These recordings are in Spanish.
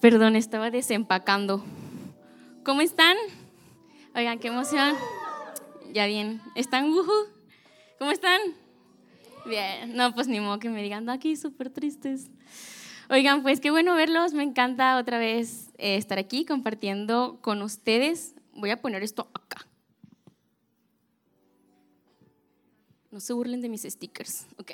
Perdón, estaba desempacando. ¿Cómo están? Oigan, qué emoción. Ya bien. ¿Están? ¿Cómo están? Bien. No, pues ni modo que me digan, aquí súper tristes. Oigan, pues qué bueno verlos. Me encanta otra vez eh, estar aquí compartiendo con ustedes. Voy a poner esto acá. No se burlen de mis stickers. Ok.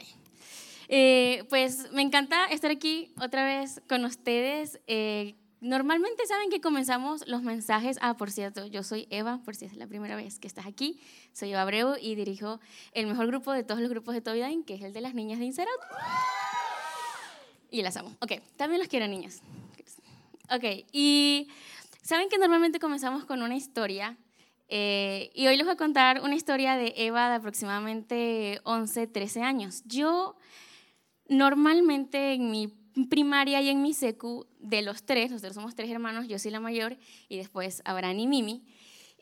Eh, pues me encanta estar aquí otra vez con ustedes. Eh, normalmente saben que comenzamos los mensajes. Ah, por cierto, yo soy Eva, por si es la primera vez que estás aquí. Soy Eva Abreu y dirijo el mejor grupo de todos los grupos de Tobidain, que es el de las niñas de Inserat. Y las amo. Ok, también las quiero, niñas. Ok, y saben que normalmente comenzamos con una historia. Eh, y hoy les voy a contar una historia de Eva de aproximadamente 11, 13 años. Yo Normalmente en mi primaria y en mi secu, de los tres, nosotros somos tres hermanos, yo soy la mayor y después Abraham y Mimi.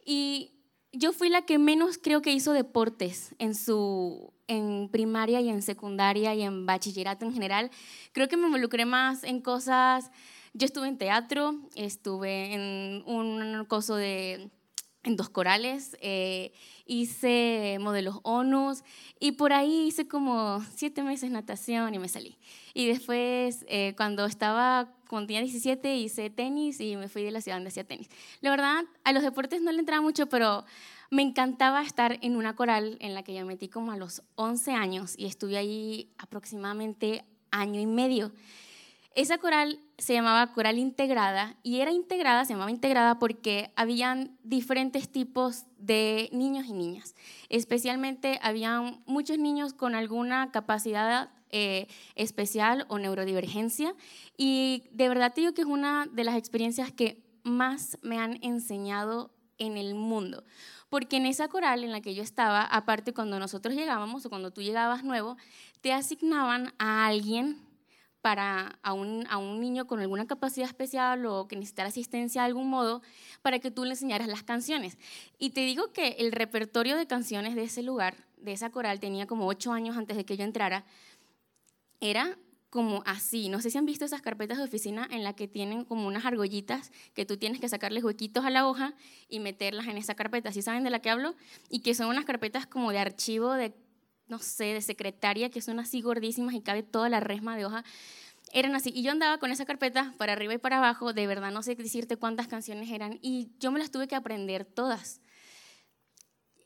Y yo fui la que menos creo que hizo deportes en su en primaria y en secundaria y en bachillerato en general. Creo que me involucré más en cosas. Yo estuve en teatro, estuve en un coso de en dos corales, eh, hice modelos ONUS y por ahí hice como siete meses natación y me salí. Y después, eh, cuando estaba, cuando tenía 17, hice tenis y me fui de la ciudad donde hacía tenis. La verdad, a los deportes no le entraba mucho, pero me encantaba estar en una coral en la que yo metí como a los 11 años y estuve ahí aproximadamente año y medio. Esa coral se llamaba coral integrada y era integrada, se llamaba integrada porque habían diferentes tipos de niños y niñas. Especialmente habían muchos niños con alguna capacidad eh, especial o neurodivergencia y de verdad te digo que es una de las experiencias que más me han enseñado en el mundo. Porque en esa coral en la que yo estaba, aparte cuando nosotros llegábamos o cuando tú llegabas nuevo, te asignaban a alguien para a un, a un, niño con alguna capacidad especial o que necesitara asistencia de algún modo para que tú le enseñaras las canciones. Y te digo que el repertorio de canciones de ese lugar, de esa coral, tenía como ocho años antes de que yo entrara, era como así. No sé si han visto esas carpetas de oficina en las que tienen como unas argollitas que tú tienes que sacarles huequitos a la hoja y meterlas en esa carpeta. ¿Sí saben de la que hablo? Y que son unas carpetas como de archivo de no sé, de secretaria, que son así gordísimas y cabe toda la resma de hoja. Eran así. Y yo andaba con esa carpeta para arriba y para abajo, de verdad no sé decirte cuántas canciones eran, y yo me las tuve que aprender todas.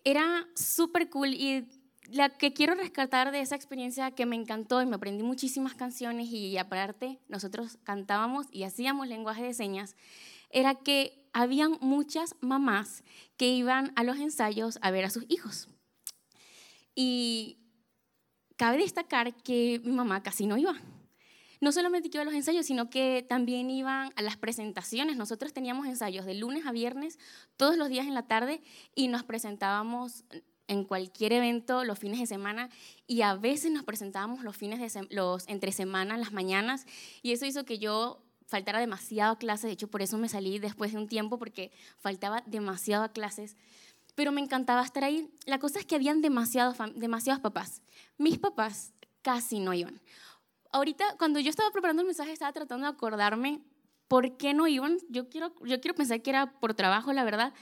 Era súper cool y la que quiero rescatar de esa experiencia que me encantó y me aprendí muchísimas canciones y aparte nosotros cantábamos y hacíamos lenguaje de señas, era que habían muchas mamás que iban a los ensayos a ver a sus hijos. Y cabe destacar que mi mamá casi no iba. No solamente iba a los ensayos, sino que también iban a las presentaciones. Nosotros teníamos ensayos de lunes a viernes, todos los días en la tarde, y nos presentábamos en cualquier evento los fines de semana y a veces nos presentábamos los fines de los entre semana, las mañanas, y eso hizo que yo faltara demasiado a clases. De hecho, por eso me salí después de un tiempo, porque faltaba demasiado a clases pero me encantaba estar ahí. La cosa es que habían demasiados, demasiados papás. Mis papás casi no iban. Ahorita, cuando yo estaba preparando el mensaje, estaba tratando de acordarme por qué no iban. Yo quiero, yo quiero pensar que era por trabajo, la verdad,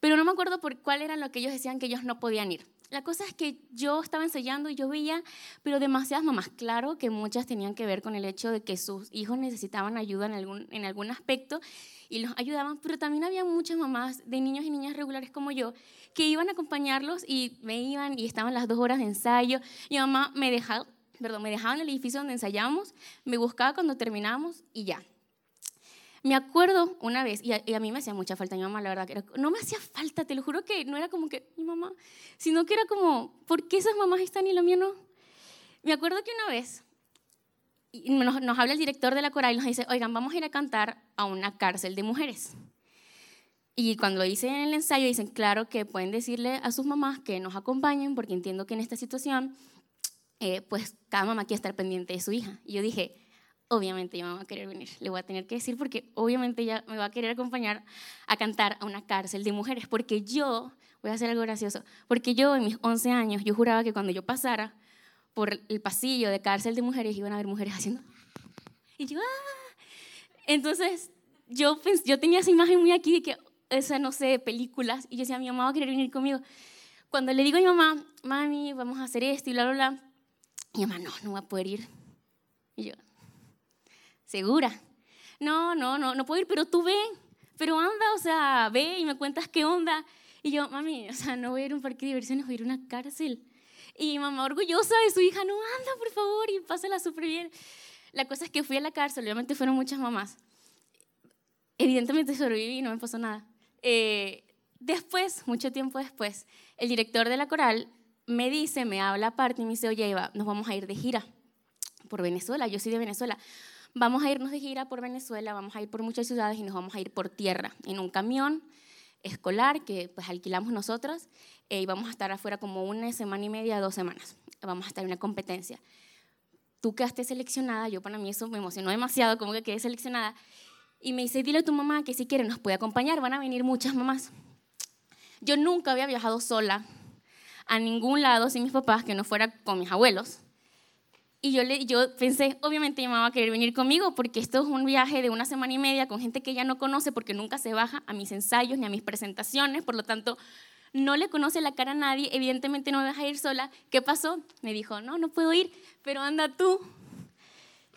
pero no me acuerdo por cuál era lo que ellos decían que ellos no podían ir. La cosa es que yo estaba ensayando y yo veía, pero demasiadas mamás, claro que muchas tenían que ver con el hecho de que sus hijos necesitaban ayuda en algún, en algún aspecto y los ayudaban, pero también había muchas mamás de niños y niñas regulares como yo que iban a acompañarlos y me iban y estaban las dos horas de ensayo. Mi mamá me dejaba, perdón, me dejaba en el edificio donde ensayábamos, me buscaba cuando terminábamos y ya. Me acuerdo una vez, y a, mí me hacía mucha falta mi mamá, la verdad, que no me hacía falta, te lo juro que no era como que mi mamá, sino que era como, ¿por qué esas mamás están y lo mío no? Me acuerdo que una vez nos, nos habla el director de la coral y nos dice, oigan, vamos a ir a cantar a una cárcel de mujeres. Y cuando lo hice en el ensayo, dicen, claro que pueden decirle a sus mamás que nos acompañen, porque entiendo que en esta situación, eh, pues cada mamá quiere estar pendiente de su hija. Y yo dije, obviamente ella me va a querer venir, le voy a tener que decir, porque obviamente ella me va a querer acompañar a cantar a una cárcel de mujeres, porque yo, voy a hacer algo gracioso, porque yo en mis 11 años, yo juraba que cuando yo pasara por el pasillo de cárcel de mujeres, iban a haber mujeres haciendo... Y yo, ¡ah! Entonces yo, yo tenía esa imagen muy aquí de que, esa, no sé, películas, y yo decía, mi mamá va a querer venir conmigo. Cuando le digo a mi mamá, mami, vamos a hacer esto y bla, bla, bla, mi mamá, no, no va a poder ir. Y yo, ¿segura? No, no, no, no puedo ir, pero tú ve, pero anda, o sea, ve y me cuentas qué onda. Y yo, mami, o sea, no voy a ir a un parque de diversiones, voy a ir a una cárcel. Y mamá orgullosa de su hija, no, anda, por favor, y pásala súper bien. La cosa es que fui a la cárcel, obviamente fueron muchas mamás. Evidentemente sobreviví y no me pasó nada. Eh, después, mucho tiempo después, el director de la coral me dice, me habla aparte y me dice, oye, Eva, nos vamos a ir de gira por Venezuela. Yo soy de Venezuela. Vamos a irnos de gira por Venezuela, vamos a ir por muchas ciudades y nos vamos a ir por tierra, en un camión escolar que pues alquilamos nosotros eh, y vamos a estar afuera como una semana y media, dos semanas. Vamos a estar en una competencia. Tú quedaste seleccionada, yo para mí eso me emocionó demasiado, como que quedé seleccionada. Y me dice, dile a tu mamá que si quiere nos puede acompañar, van a venir muchas mamás. Yo nunca había viajado sola a ningún lado sin mis papás que no fuera con mis abuelos. Y yo, le, yo pensé, obviamente mi mamá va a querer venir conmigo porque esto es un viaje de una semana y media con gente que ella no conoce porque nunca se baja a mis ensayos ni a mis presentaciones, por lo tanto no le conoce la cara a nadie, evidentemente no me vas a ir sola. ¿Qué pasó? Me dijo, no, no puedo ir, pero anda tú.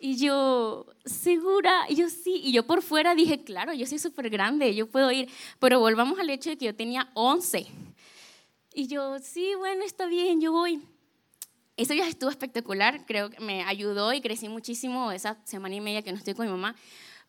Y yo, segura, y yo sí, y yo por fuera dije, claro, yo soy súper grande, yo puedo ir, pero volvamos al hecho de que yo tenía 11. Y yo, sí, bueno, está bien, yo voy. Ese viaje estuvo espectacular, creo que me ayudó y crecí muchísimo esa semana y media que no estoy con mi mamá,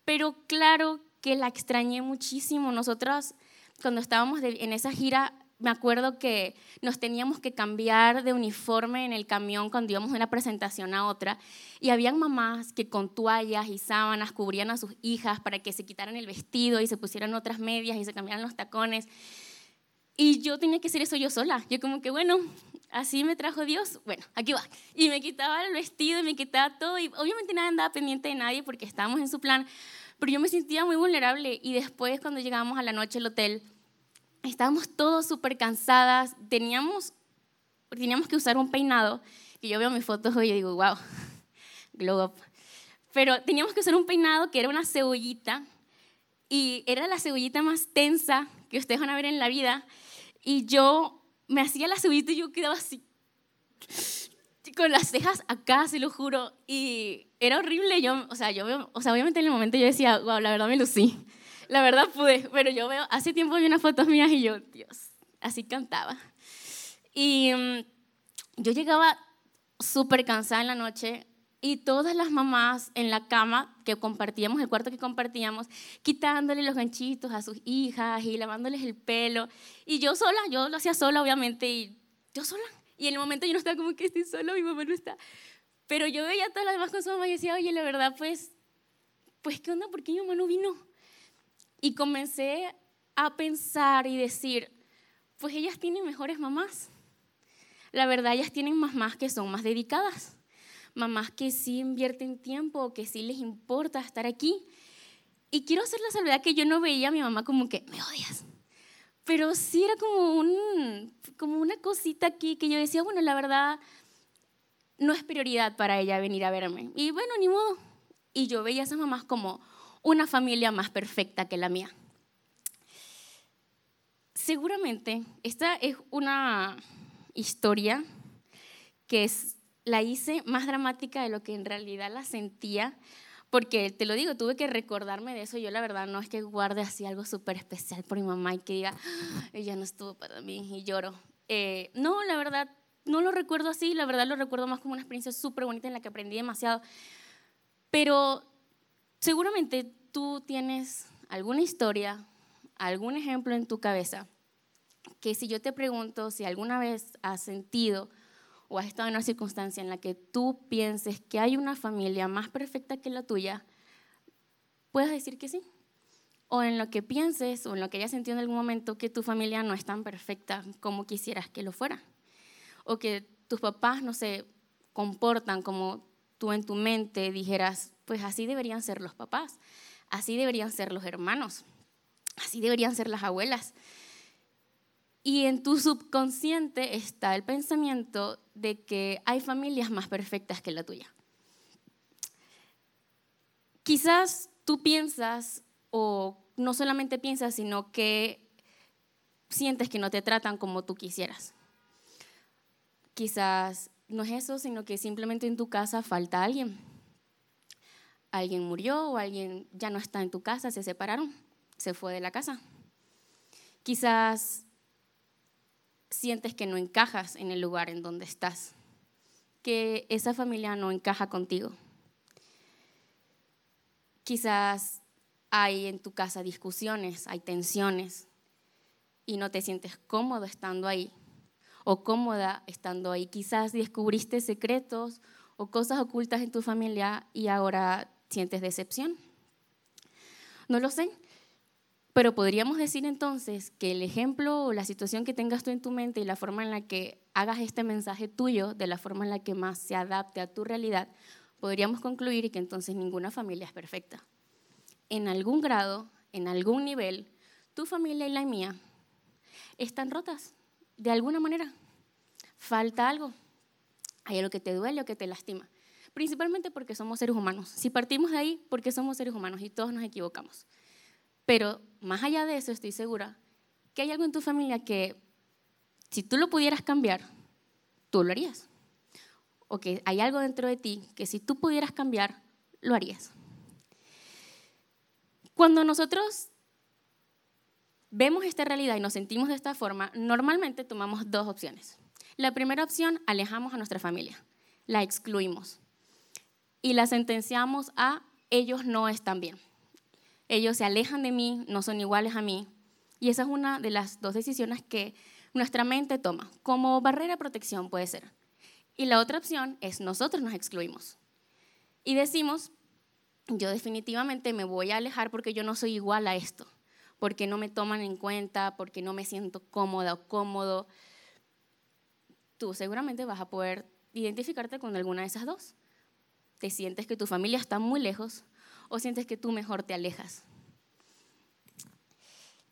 pero claro que la extrañé muchísimo. Nosotros, cuando estábamos en esa gira, me acuerdo que nos teníamos que cambiar de uniforme en el camión cuando íbamos de una presentación a otra y habían mamás que con toallas y sábanas cubrían a sus hijas para que se quitaran el vestido y se pusieran otras medias y se cambiaran los tacones. Y yo tenía que hacer eso yo sola. Yo como que, bueno, así me trajo Dios, bueno, aquí va. Y me quitaba el vestido y me quitaba todo y obviamente nada andaba pendiente de nadie porque estábamos en su plan, pero yo me sentía muy vulnerable y después cuando llegábamos a la noche al hotel, estábamos todos súper cansadas, teníamos, teníamos que usar un peinado, que yo veo mis fotos hoy y digo, wow, glow up. Pero teníamos que usar un peinado que era una cebollita, y era la cebollita más tensa que ustedes van a ver en la vida, y yo me hacía la cebollita y yo quedaba así, con las cejas acá, se lo juro, y era horrible, yo, o sea, yo, o sea, obviamente en el momento yo decía, wow, la verdad me lucí la verdad pude, pero yo veo, hace tiempo vi unas fotos mías y yo, Dios, así cantaba. Y mm, yo llegaba súper cansada en la noche y todas las mamás en la cama que compartíamos, el cuarto que compartíamos, quitándole los ganchitos a sus hijas y lavándoles el pelo. Y yo sola, yo lo hacía sola, obviamente, y yo sola. Y en el momento yo no estaba como que estoy sola, mi mamá no está. Pero yo veía a todas las demás con su mamá y decía, oye, la verdad, pues, pues, ¿qué onda? ¿Por qué mi mamá no vino? Y comencé a pensar y decir, pues ellas tienen mejores mamás. La verdad, ellas tienen mamás que son más dedicadas, mamás que sí invierten tiempo, que sí les importa estar aquí. Y quiero hacer la salvedad que yo no veía a mi mamá como que, me odias. Pero sí era como, un, como una cosita aquí que yo decía, bueno, la verdad, no es prioridad para ella venir a verme. Y bueno, ni modo. Y yo veía a esas mamás como una familia más perfecta que la mía. Seguramente esta es una historia que es, la hice más dramática de lo que en realidad la sentía, porque te lo digo, tuve que recordarme de eso. Yo la verdad no es que guarde así algo súper especial por mi mamá y que diga, ah, ella no estuvo para mí y lloro. Eh, no, la verdad no lo recuerdo así, la verdad lo recuerdo más como una experiencia súper bonita en la que aprendí demasiado. Pero Seguramente tú tienes alguna historia, algún ejemplo en tu cabeza que si yo te pregunto si alguna vez has sentido o has estado en una circunstancia en la que tú pienses que hay una familia más perfecta que la tuya, puedes decir que sí. O en lo que pienses o en lo que hayas sentido en algún momento que tu familia no es tan perfecta como quisieras que lo fuera. O que tus papás no se comportan como tú en tu mente dijeras, pues así deberían ser los papás, así deberían ser los hermanos, así deberían ser las abuelas. Y en tu subconsciente está el pensamiento de que hay familias más perfectas que la tuya. Quizás tú piensas o no solamente piensas, sino que sientes que no te tratan como tú quisieras. Quizás no es eso, sino que simplemente en tu casa falta alguien. Alguien murió o alguien ya no está en tu casa, se separaron, se fue de la casa. Quizás sientes que no encajas en el lugar en donde estás, que esa familia no encaja contigo. Quizás hay en tu casa discusiones, hay tensiones y no te sientes cómodo estando ahí o cómoda estando ahí. Quizás descubriste secretos o cosas ocultas en tu familia y ahora sientes decepción. No lo sé, pero podríamos decir entonces que el ejemplo o la situación que tengas tú en tu mente y la forma en la que hagas este mensaje tuyo, de la forma en la que más se adapte a tu realidad, podríamos concluir que entonces ninguna familia es perfecta. En algún grado, en algún nivel, tu familia y la mía están rotas de alguna manera. Falta algo. Hay algo que te duele o que te lastima. Principalmente porque somos seres humanos. Si partimos de ahí, porque somos seres humanos y todos nos equivocamos. Pero más allá de eso, estoy segura que hay algo en tu familia que si tú lo pudieras cambiar, tú lo harías. O que hay algo dentro de ti que si tú pudieras cambiar, lo harías. Cuando nosotros vemos esta realidad y nos sentimos de esta forma, normalmente tomamos dos opciones. La primera opción, alejamos a nuestra familia, la excluimos y la sentenciamos a ellos no están bien. Ellos se alejan de mí, no son iguales a mí. Y esa es una de las dos decisiones que nuestra mente toma. Como barrera de protección puede ser. Y la otra opción es nosotros nos excluimos. Y decimos, yo definitivamente me voy a alejar porque yo no soy igual a esto porque no me toman en cuenta, porque no me siento cómoda o cómodo, tú seguramente vas a poder identificarte con alguna de esas dos. Te sientes que tu familia está muy lejos o sientes que tú mejor te alejas.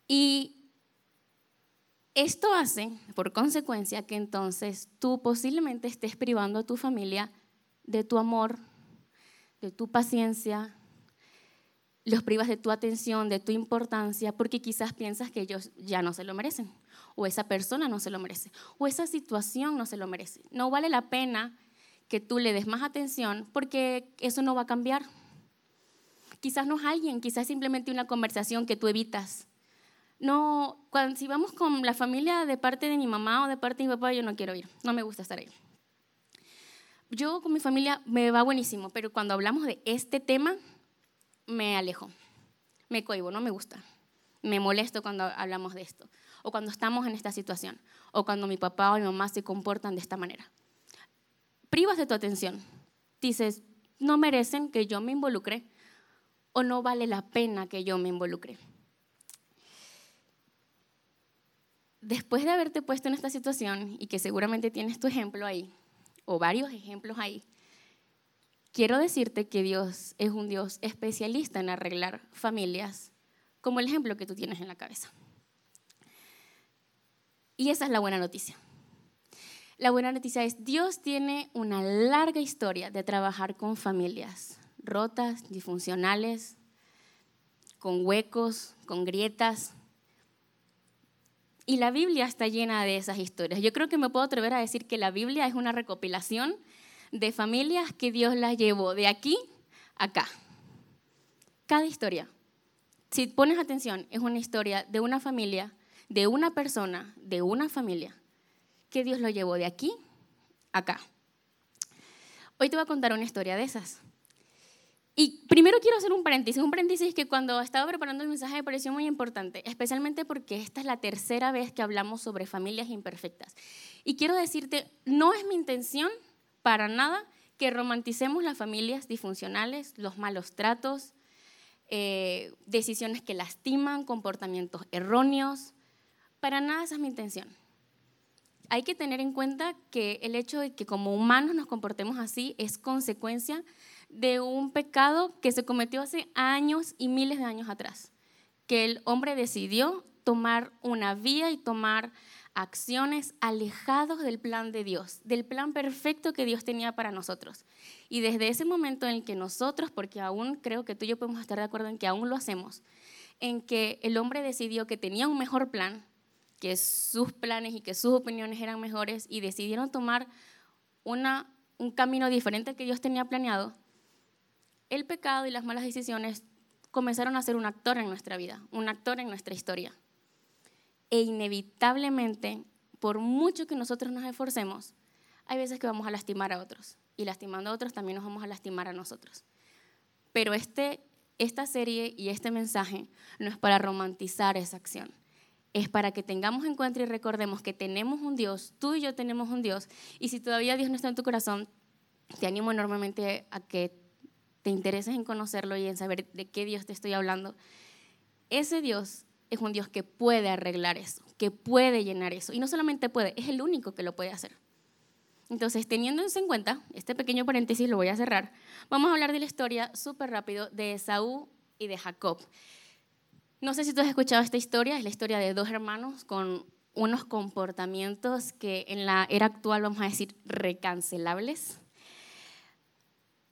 Y esto hace, por consecuencia, que entonces tú posiblemente estés privando a tu familia de tu amor, de tu paciencia, los privas de tu atención, de tu importancia, porque quizás piensas que ellos ya no se lo merecen, o esa persona no se lo merece, o esa situación no se lo merece. No vale la pena que tú le des más atención porque eso no va a cambiar. Quizás no es alguien, quizás simplemente una conversación que tú evitas. No, cuando, si vamos con la familia de parte de mi mamá o de parte de mi papá, yo no quiero ir, no me gusta estar ahí. Yo con mi familia me va buenísimo, pero cuando hablamos de este tema, me alejo, me cohibo, no me gusta. Me molesto cuando hablamos de esto, o cuando estamos en esta situación, o cuando mi papá o mi mamá se comportan de esta manera. Privas de tu atención. Dices, no merecen que yo me involucre, o no vale la pena que yo me involucre. Después de haberte puesto en esta situación, y que seguramente tienes tu ejemplo ahí, o varios ejemplos ahí, quiero decirte que Dios es un Dios especialista en arreglar familias, como el ejemplo que tú tienes en la cabeza. Y esa es la buena noticia. La buena noticia es, Dios tiene una larga historia de trabajar con familias rotas, disfuncionales, con huecos, con grietas. Y la Biblia está llena de esas historias. Yo creo que me puedo atrever a decir que la Biblia es una recopilación de familias que Dios las llevó de aquí a acá. Cada historia, si pones atención, es una historia de una familia, de una persona, de una familia, que Dios lo llevó de aquí a acá. Hoy te voy a contar una historia de esas. Y primero quiero hacer un paréntesis, un paréntesis que cuando estaba preparando el mensaje me pareció muy importante, especialmente porque esta es la tercera vez que hablamos sobre familias imperfectas. Y quiero decirte, no es mi intención para nada que romanticemos las familias disfuncionales, los malos tratos, eh, decisiones que lastiman, comportamientos erróneos. Para nada esa es mi intención. Hay que tener en cuenta que el hecho de que como humanos nos comportemos así es consecuencia un pecado que se cometió hace años y miles de años atrás, que el hombre decidió tomar una vía y tomar acciones alejados del plan de Dios, del plan perfecto que Dios tenía para nosotros. Y desde ese momento en el que nosotros, porque aún creo que tú y yo podemos estar de acuerdo en que aún lo hacemos, en que el hombre decidió que tenía un mejor plan, que sus planes y que sus opiniones eran mejores y decidieron tomar una, un camino diferente al que Dios tenía planeado, el pecado y las malas decisiones comenzaron a ser un actor en nuestra vida, un actor en nuestra historia. E inevitablemente, por mucho que nosotros nos esforcemos, hay veces que vamos a lastimar a otros y lastimando a otros también nos vamos a lastimar a nosotros. Pero este, esta serie y este mensaje no es para romantizar esa acción, es para que tengamos en cuenta y recordemos que tenemos un Dios, tú y yo tenemos un Dios, y si todavía Dios no está en tu corazón, te animo enormemente a que te intereses en conocerlo y en saber de qué Dios te estoy hablando. Ese Dios es un Dios que puede arreglar eso, que puede llenar eso. Y no solamente puede, es el único que lo puede hacer. Entonces, teniendo en cuenta, este pequeño paréntesis lo voy a cerrar, vamos a hablar de la historia súper rápido de Esaú y de Jacob. No sé si tú has escuchado esta historia, es la historia de dos hermanos con unos comportamientos que en la era actual vamos a decir recancelables.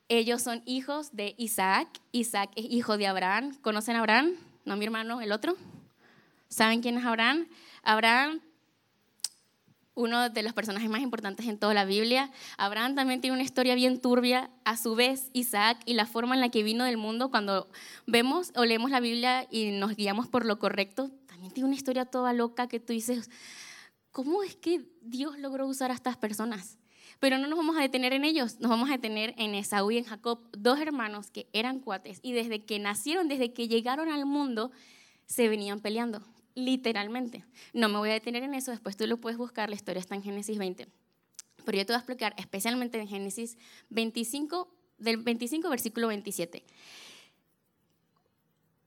Ellos son hijos de Isaac, Isaac es hijo de Abraham. ¿Conocen a Abraham? No, mi hermano, el otro. ¿Saben quién es Abraham? Abraham, uno de los personajes más importantes en toda la Biblia. Abraham también tiene una historia bien turbia. A su vez, Isaac y la forma en la que vino del mundo, cuando vemos o leemos la Biblia y nos guiamos por lo correcto, también tiene una historia toda loca que tú dices, ¿cómo es que Dios logró usar a estas personas? Pero no nos vamos a detener en ellos, nos vamos a detener en Esaú y en Jacob, dos hermanos que eran cuates y desde que nacieron, desde que llegaron al mundo, se venían peleando, literalmente. No me voy a detener en eso, después tú lo puedes buscar, la historia está en Génesis 20. Pero yo te voy a explicar especialmente en Génesis 25, del 25 versículo 27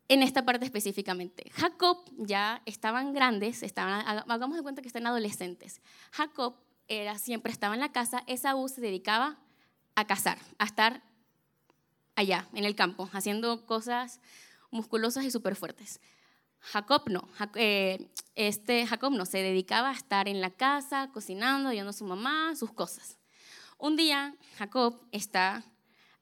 en esta parte específicamente. Jacob ya estaban grandes, estaban, hagamos de cuenta que están adolescentes. Jacob era, siempre estaba en la casa, Esaú se dedicaba a cazar, a estar allá, en el campo, haciendo cosas musculosas y súper fuertes. Jacob no, eh, este Jacob no, se dedicaba a estar en la casa, cocinando, ayudando a su mamá, sus cosas. Un día Jacob está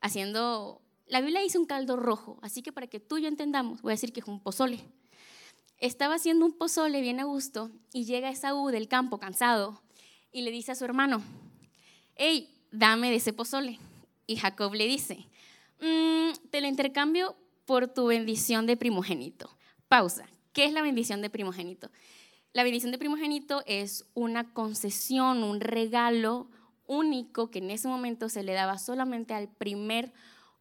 haciendo, la Biblia dice un caldo rojo, así que para que tú y yo entendamos, voy a decir que es un pozole. Estaba haciendo un pozole bien a gusto y llega Esaú del campo cansado y le dice a su hermano, hey, dame de ese pozole. Y Jacob le dice, mm, te lo intercambio por tu bendición de primogénito. Pausa. ¿Qué es la bendición de primogénito? La bendición de primogénito es una concesión, un regalo único que en ese momento se le daba solamente al primer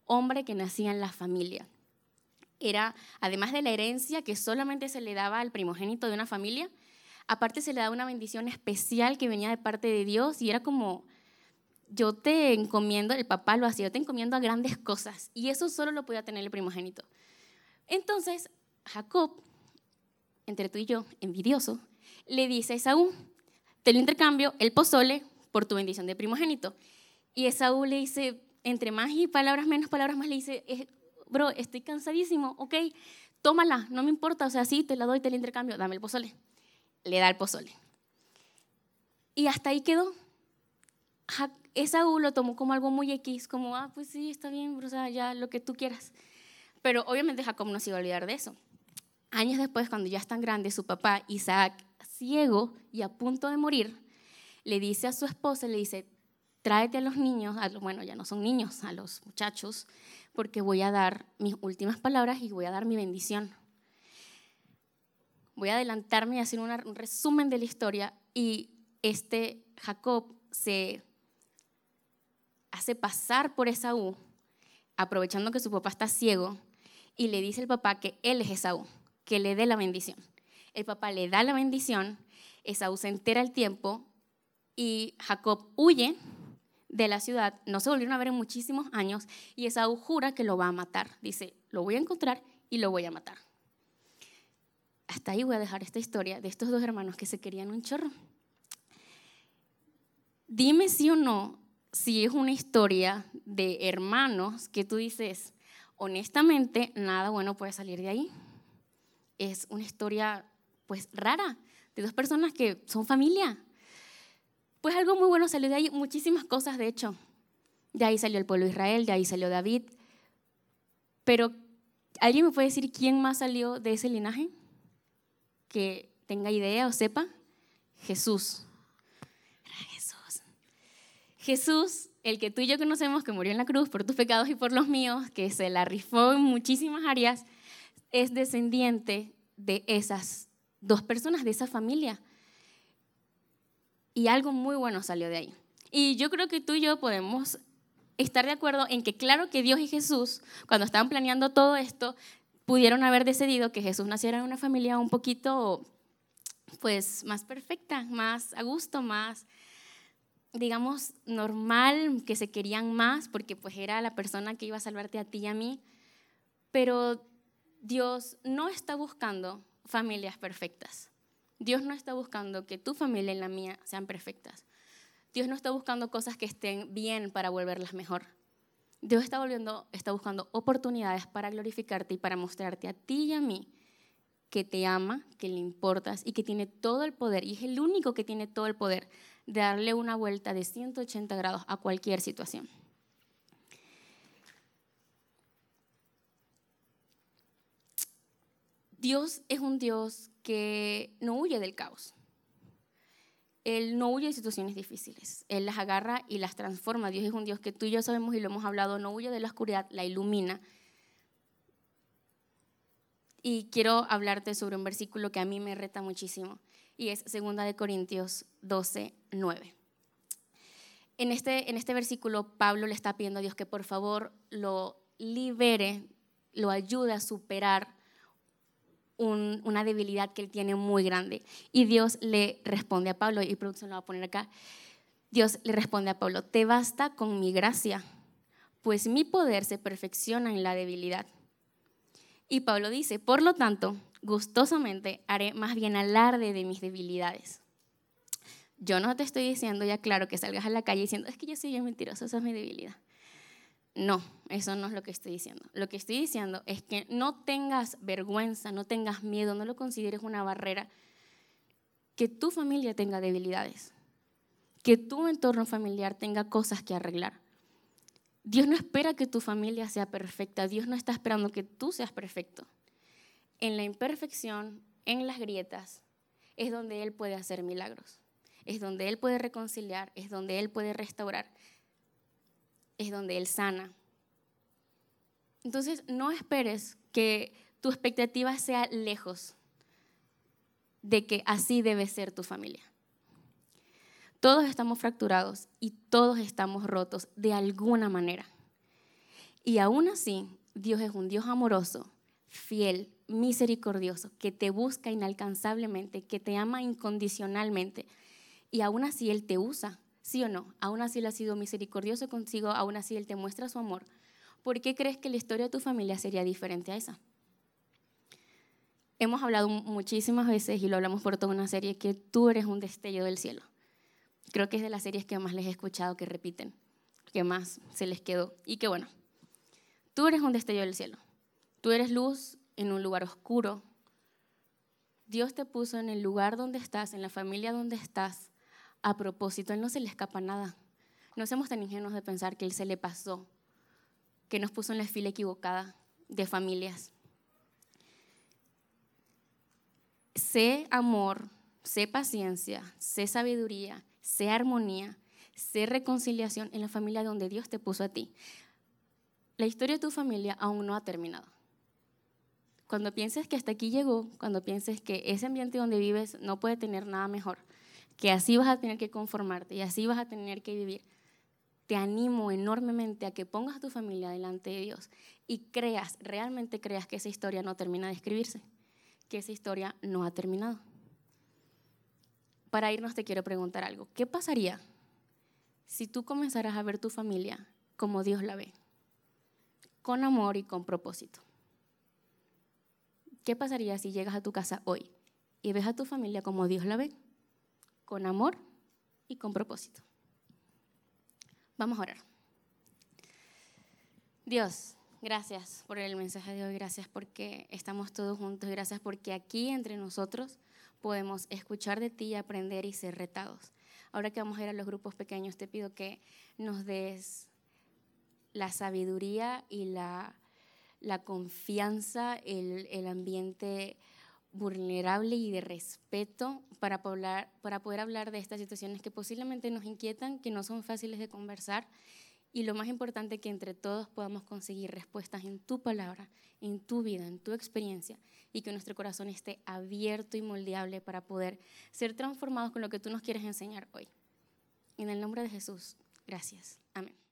hombre que nacía en la familia. Era, además de la herencia que solamente se le daba al primogénito de una familia, Aparte se le da una bendición especial que venía de parte de Dios y era como, yo te encomiendo, el papá lo hacía, yo te encomiendo a grandes cosas y eso solo lo podía tener el primogénito. Entonces, Jacob, entre tú y yo, envidioso, le dice a Esaú, te lo intercambio el pozole por tu bendición de primogénito. Y Esaú le dice, entre más y palabras menos palabras más, le dice, bro, estoy cansadísimo, ok, tómala, no me importa, o sea, sí, te la doy, te la intercambio, dame el pozole le da el pozole. Y hasta ahí quedó. Esaú lo tomó como algo muy X, como, ah, pues sí, está bien, o sea, ya lo que tú quieras. Pero obviamente Jacob no se iba a olvidar de eso. Años después, cuando ya están grandes, su papá, Isaac, ciego y a punto de morir, le dice a su esposa, le dice, tráete a los niños, a bueno, ya no son niños, a los muchachos, porque voy a dar mis últimas palabras y voy a dar mi bendición voy a adelantarme y hacer un resumen de la historia. Y este Jacob se hace pasar por Esaú, aprovechando que su papá está ciego, y le dice al papá que él es Esaú, que le dé la bendición. El papá le da la bendición, Esaú se entera el tiempo y Jacob huye de la ciudad, no se volvieron a ver en muchísimos años y Esaú jura que lo va a matar. Dice, lo voy a encontrar y lo voy a matar hasta ahí voy a dejar esta historia de estos dos hermanos que se querían un chorro. Dime si o no, si es una historia de hermanos que tú dices, honestamente, nada bueno puede salir de ahí. Es una historia, pues, rara. de dos personas que son familia. Pues algo muy bueno salió de ahí, muchísimas cosas de hecho. De ahí salió el pueblo de Israel, de ahí salió David. Pero, ¿alguien me puede decir quién más salió de ese linaje? Que tenga idea o sepa. Jesús. Jesús. Jesús, el que tú y yo conocemos, que murió en la cruz por tus pecados y por los míos, que se la rifó en muchísimas áreas, es descendiente de esas dos personas, de esa familia. Y algo muy bueno salió de ahí. Y yo creo que tú y yo podemos estar de acuerdo en que claro que Dios y Jesús, cuando estaban planeando todo esto, pudieron haber decidido que Jesús naciera en una familia un poquito pues más perfecta, más a gusto, más digamos normal, que se querían más porque pues era la persona que iba a salvarte a ti y a mí. Pero Dios no está buscando familias perfectas. Dios no está buscando que tu familia y la mía sean perfectas. Dios no está buscando cosas que estén bien para volverlas mejor. Dios está, volviendo, está buscando oportunidades para glorificarte y para mostrarte a ti y a mí que te ama, que le importas y que tiene todo el poder, y es el único que tiene todo el poder de darle una vuelta de 180 grados a cualquier situación. Dios es un Dios que no huye del caos. Él no huye de situaciones difíciles. Él las agarra y las transforma. Dios es un Dios que tú y yo sabemos y lo hemos hablado, no huye de la oscuridad, la ilumina. Y quiero hablarte sobre un versículo que a mí me reta muchísimo y es 2 de Corintios 12, 9. En este, en este versículo Pablo le está pidiendo a Dios que por favor lo libere, lo ayude a superar una debilidad que él tiene muy grande. Y Dios le responde a Pablo, y producción lo va a poner acá, Dios le responde a Pablo, te basta con mi gracia, pues mi poder se perfecciona en la debilidad. Y Pablo dice, por lo tanto, gustosamente haré más bien alarde de mis debilidades. Yo no te estoy diciendo, ya claro, que salgas a la calle diciendo, es que yo soy bien mentiroso, esa es mi debilidad. No, eso no es lo que estoy diciendo. Lo que estoy diciendo es que no tengas vergüenza, no tengas miedo, no lo consideres una barrera. Que tu familia tenga debilidades, que tu entorno familiar tenga cosas que arreglar. Dios no espera que tu familia sea perfecta, Dios no está esperando que tú seas perfecto. En la imperfección, en las grietas, es donde Él puede hacer milagros, es donde Él puede reconciliar, es donde Él puede restaurar es donde Él sana. Entonces, no esperes que tu expectativa sea lejos de que así debe ser tu familia. Todos estamos fracturados y todos estamos rotos de alguna manera. Y aún así, Dios es un Dios amoroso, fiel, misericordioso, que te busca inalcanzablemente, que te ama incondicionalmente. Y aún así Él te usa ¿Sí o no? Aún así Él ha sido misericordioso consigo, aún así Él te muestra su amor. ¿Por qué crees que la historia de tu familia sería diferente a esa? Hemos hablado muchísimas veces y lo hablamos por toda una serie que tú eres un destello del cielo. Creo que es de las series que más les he escuchado que repiten, que más se les quedó. Y que bueno, tú eres un destello del cielo. Tú eres luz en un lugar oscuro. Dios te puso en el lugar donde estás, en la familia donde estás, a propósito, Él no se le escapa nada. No seamos tan ingenuos de pensar que Él se le pasó, que nos puso en la fila equivocada de familias. Sé amor, sé paciencia, sé sabiduría, sé armonía, sé reconciliación en la familia donde Dios te puso a ti. La historia de tu familia aún no ha terminado. Cuando pienses que hasta aquí llegó, cuando pienses que ese ambiente donde vives no puede tener nada mejor, que así vas a tener que conformarte y así vas a tener que vivir, te animo enormemente a que pongas a tu familia delante de Dios y creas, realmente creas que esa historia no termina de escribirse, que esa historia no ha terminado. Para irnos te quiero preguntar algo. ¿Qué pasaría si tú comenzaras a ver tu familia como Dios la ve? Con amor y con propósito. ¿Qué pasaría si llegas a tu casa hoy y ves a tu familia como Dios la ve? Con amor y con propósito. Vamos a orar. Dios, gracias por el mensaje de hoy, gracias porque estamos todos juntos, gracias porque aquí entre nosotros podemos escuchar de ti, aprender y ser retados. Ahora que vamos a ir a los grupos pequeños, te pido que nos des la sabiduría y la, la confianza, el, el ambiente vulnerable y de respeto para poder, para poder hablar de estas situaciones que posiblemente nos inquietan, que no son fáciles de conversar y lo más importante que entre todos podamos conseguir respuestas en tu palabra, en tu vida, en tu experiencia y que nuestro corazón esté abierto y moldeable para poder ser transformados con lo que tú nos quieres enseñar hoy. En el nombre de Jesús, gracias. Amén.